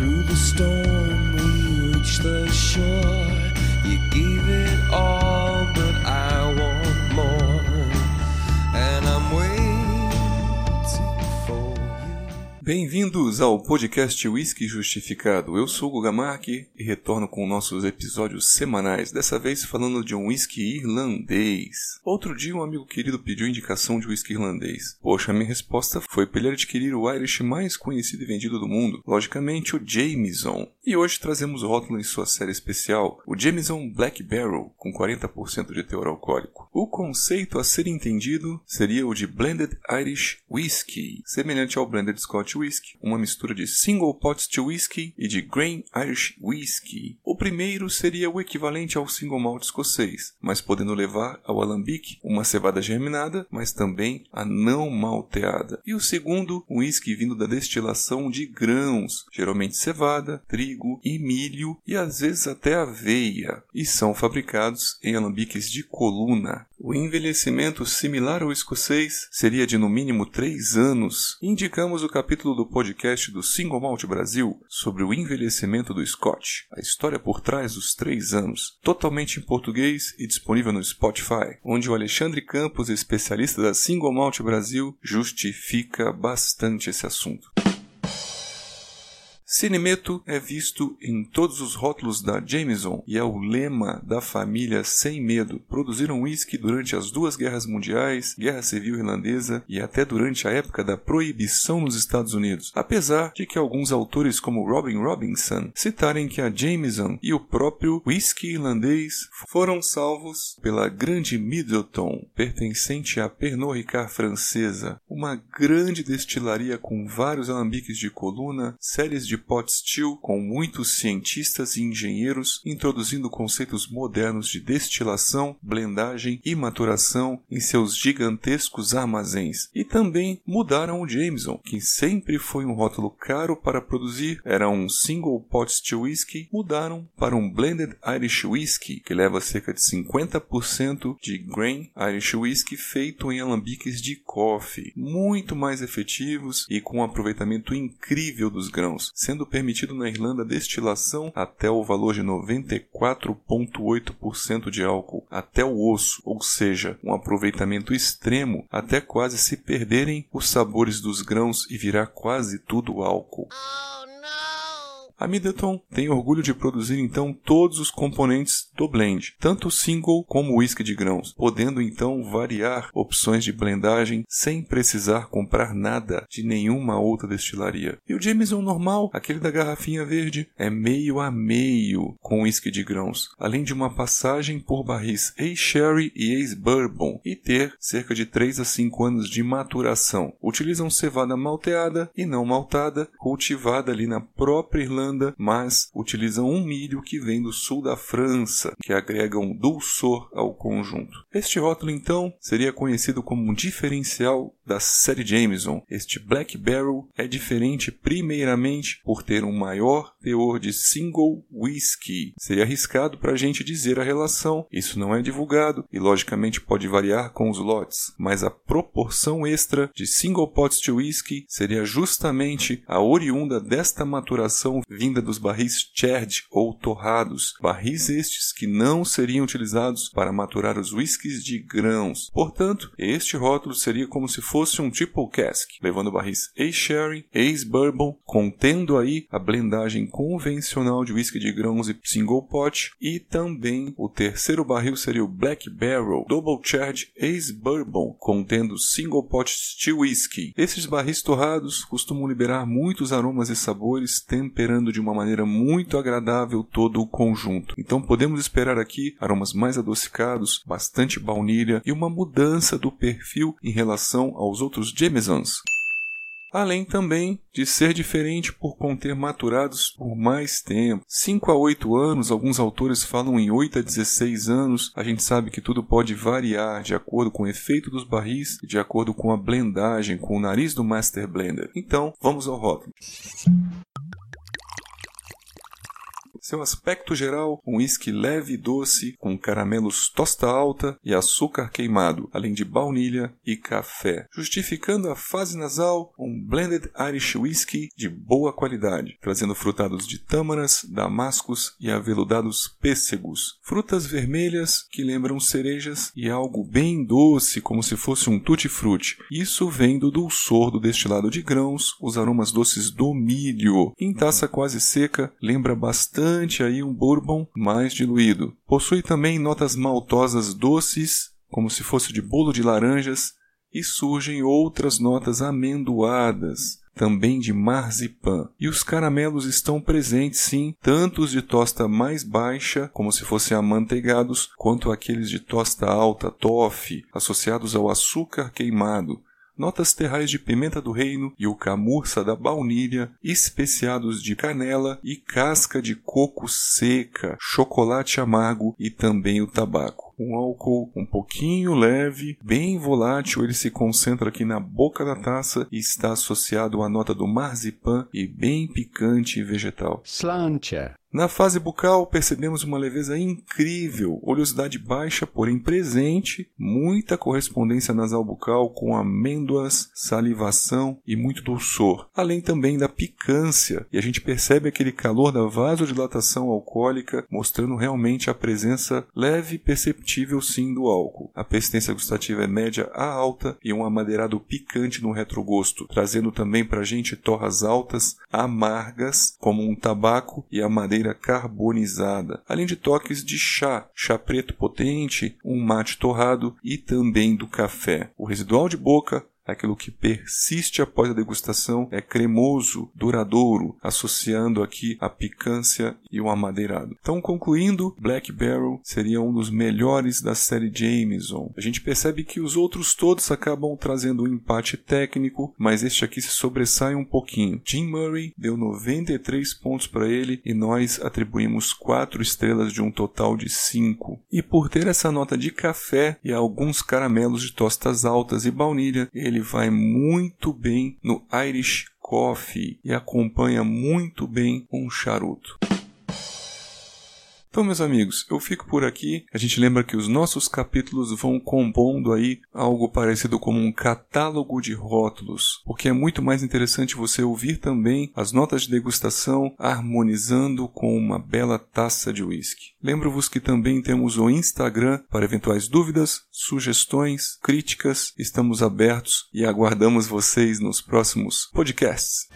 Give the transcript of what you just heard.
Through the storm, we reached the shore. You gave it all, Bem-vindos ao podcast Whisky Justificado. Eu sou o Guga Mark e retorno com nossos episódios semanais, dessa vez falando de um whisky irlandês. Outro dia um amigo querido pediu indicação de whisky irlandês. Poxa, a minha resposta foi para ele adquirir o Irish mais conhecido e vendido do mundo, logicamente o Jameson. E hoje trazemos o rótulo em sua série especial, o Jameson Black Barrel, com 40% de teor alcoólico. O conceito a ser entendido seria o de Blended Irish Whisky, semelhante ao Blended Scotch Whisky, uma mistura de Single Pot Still Whisky e de Grain Irish Whisky. O primeiro seria o equivalente ao Single Malt escocês, mas podendo levar ao alambique uma cevada germinada, mas também a não malteada. E o segundo, um whisky vindo da destilação de grãos, geralmente cevada, trigo e milho e às vezes até aveia, e são fabricados em alambiques de coluna. O envelhecimento similar ao escocês seria de no mínimo 3 anos. Indicamos o capítulo do podcast do Single Malt Brasil sobre o envelhecimento do Scotch, a história por trás dos 3 anos, totalmente em português e disponível no Spotify, onde o Alexandre Campos, especialista da Single Malt Brasil, justifica bastante esse assunto. Cinemeto é visto em todos os rótulos da Jameson e é o lema da família Sem Medo. Produziram whisky durante as duas guerras mundiais, Guerra Civil Irlandesa e até durante a época da proibição nos Estados Unidos. Apesar de que alguns autores como Robin Robinson citarem que a Jameson e o próprio whisky irlandês foram salvos pela Grande Middleton, pertencente à Pernod Ricard francesa, uma grande destilaria com vários alambiques de coluna, séries de pot still com muitos cientistas e engenheiros introduzindo conceitos modernos de destilação, blendagem e maturação em seus gigantescos armazéns. E também mudaram o Jameson, que sempre foi um rótulo caro para produzir, era um single pot still whisky, mudaram para um blended Irish whisky, que leva cerca de 50% de grain Irish whisky feito em alambiques de coffee, muito mais efetivos e com um aproveitamento incrível dos grãos, sendo permitido na Irlanda destilação até o valor de 94,8% de álcool, até o osso, ou seja, um aproveitamento extremo até quase se perderem os sabores dos grãos e virar quase tudo álcool. A Middleton tem orgulho de produzir então todos os componentes do blend, tanto o single como o whisky de grãos, podendo então variar opções de blendagem sem precisar comprar nada de nenhuma outra destilaria. E o Jameson normal, aquele da garrafinha verde, é meio a meio com whisky de grãos, além de uma passagem por barris ex-sherry e ex-bourbon e ter cerca de 3 a 5 anos de maturação. Utilizam cevada malteada e não maltada, cultivada ali na própria Irlanda mas utilizam um milho que vem do sul da França, que agrega um dulçor ao conjunto. Este rótulo, então, seria conhecido como um diferencial da série Jameson. Este Black Barrel é diferente primeiramente por ter um maior teor de single whisky. Seria arriscado para a gente dizer a relação, isso não é divulgado e logicamente pode variar com os lotes, mas a proporção extra de single pots de whisky seria justamente a oriunda desta maturação vinda dos barris charred ou torrados, barris estes que não seriam utilizados para maturar os whiskies de grãos. Portanto, este rótulo seria como se fosse um triple cask, levando barris ex-sherry, ex-bourbon, contendo aí a blendagem convencional de whisky de grãos e single pot, e também o terceiro barril seria o Black Barrel, double charred ex-bourbon, contendo single pot still whisky. Esses barris torrados costumam liberar muitos aromas e sabores, temperando de uma maneira muito agradável todo o conjunto. Então podemos esperar aqui aromas mais adocicados, bastante baunilha e uma mudança do perfil em relação aos outros Jamesons além também de ser diferente por conter maturados por mais tempo. 5 a 8 anos, alguns autores falam em 8 a 16 anos. A gente sabe que tudo pode variar de acordo com o efeito dos barris e de acordo com a blendagem, com o nariz do Master Blender. Então, vamos ao rótulo. Seu aspecto geral, um whisky leve e doce, com caramelos tosta alta e açúcar queimado, além de baunilha e café. Justificando a fase nasal, um blended Irish whisky de boa qualidade, trazendo frutados de tâmaras, damascos e aveludados pêssegos. Frutas vermelhas que lembram cerejas e algo bem doce, como se fosse um tutti-frutti. Isso vem do dulçor do destilado de grãos, os aromas doces do milho. Em taça quase seca, lembra bastante aí um bourbon mais diluído. Possui também notas maltosas doces, como se fosse de bolo de laranjas, e surgem outras notas amendoadas, também de marzipan. E os caramelos estão presentes sim, tanto os de tosta mais baixa, como se fossem amanteigados, quanto aqueles de tosta alta, toffee, associados ao açúcar queimado, notas terrais de pimenta do reino e o camurça da baunilha, especiados de canela e casca de coco seca, chocolate amargo e também o tabaco. Um álcool um pouquinho leve, bem volátil, ele se concentra aqui na boca da taça e está associado à nota do marzipan e bem picante e vegetal. Slantia. Na fase bucal, percebemos uma leveza incrível, oleosidade baixa, porém presente, muita correspondência nasal bucal com amêndoas, salivação e muito dulçor, além também da picância, e a gente percebe aquele calor da vasodilatação alcoólica, mostrando realmente a presença leve e perceptível sim do álcool. A persistência gustativa é média a alta e um amadeirado picante no retrogosto, trazendo também para a gente torras altas, amargas, como um tabaco e a madeira madeira carbonizada, além de toques de chá, chá preto potente, um mate torrado e também do café. O residual de boca aquilo que persiste após a degustação é cremoso, duradouro, associando aqui a picância e o amadeirado. Então, concluindo, Black Barrel seria um dos melhores da série Jameson. A gente percebe que os outros todos acabam trazendo um empate técnico, mas este aqui se sobressai um pouquinho. Jim Murray deu 93 pontos para ele e nós atribuímos 4 estrelas de um total de 5. E por ter essa nota de café e alguns caramelos de tostas altas e baunilha, ele ele vai muito bem no Irish Coffee e acompanha muito bem um charuto. Então, meus amigos, eu fico por aqui. A gente lembra que os nossos capítulos vão compondo aí algo parecido como um catálogo de rótulos, porque é muito mais interessante você ouvir também as notas de degustação harmonizando com uma bela taça de whisky. Lembro-vos que também temos o Instagram para eventuais dúvidas, sugestões, críticas. Estamos abertos e aguardamos vocês nos próximos podcasts.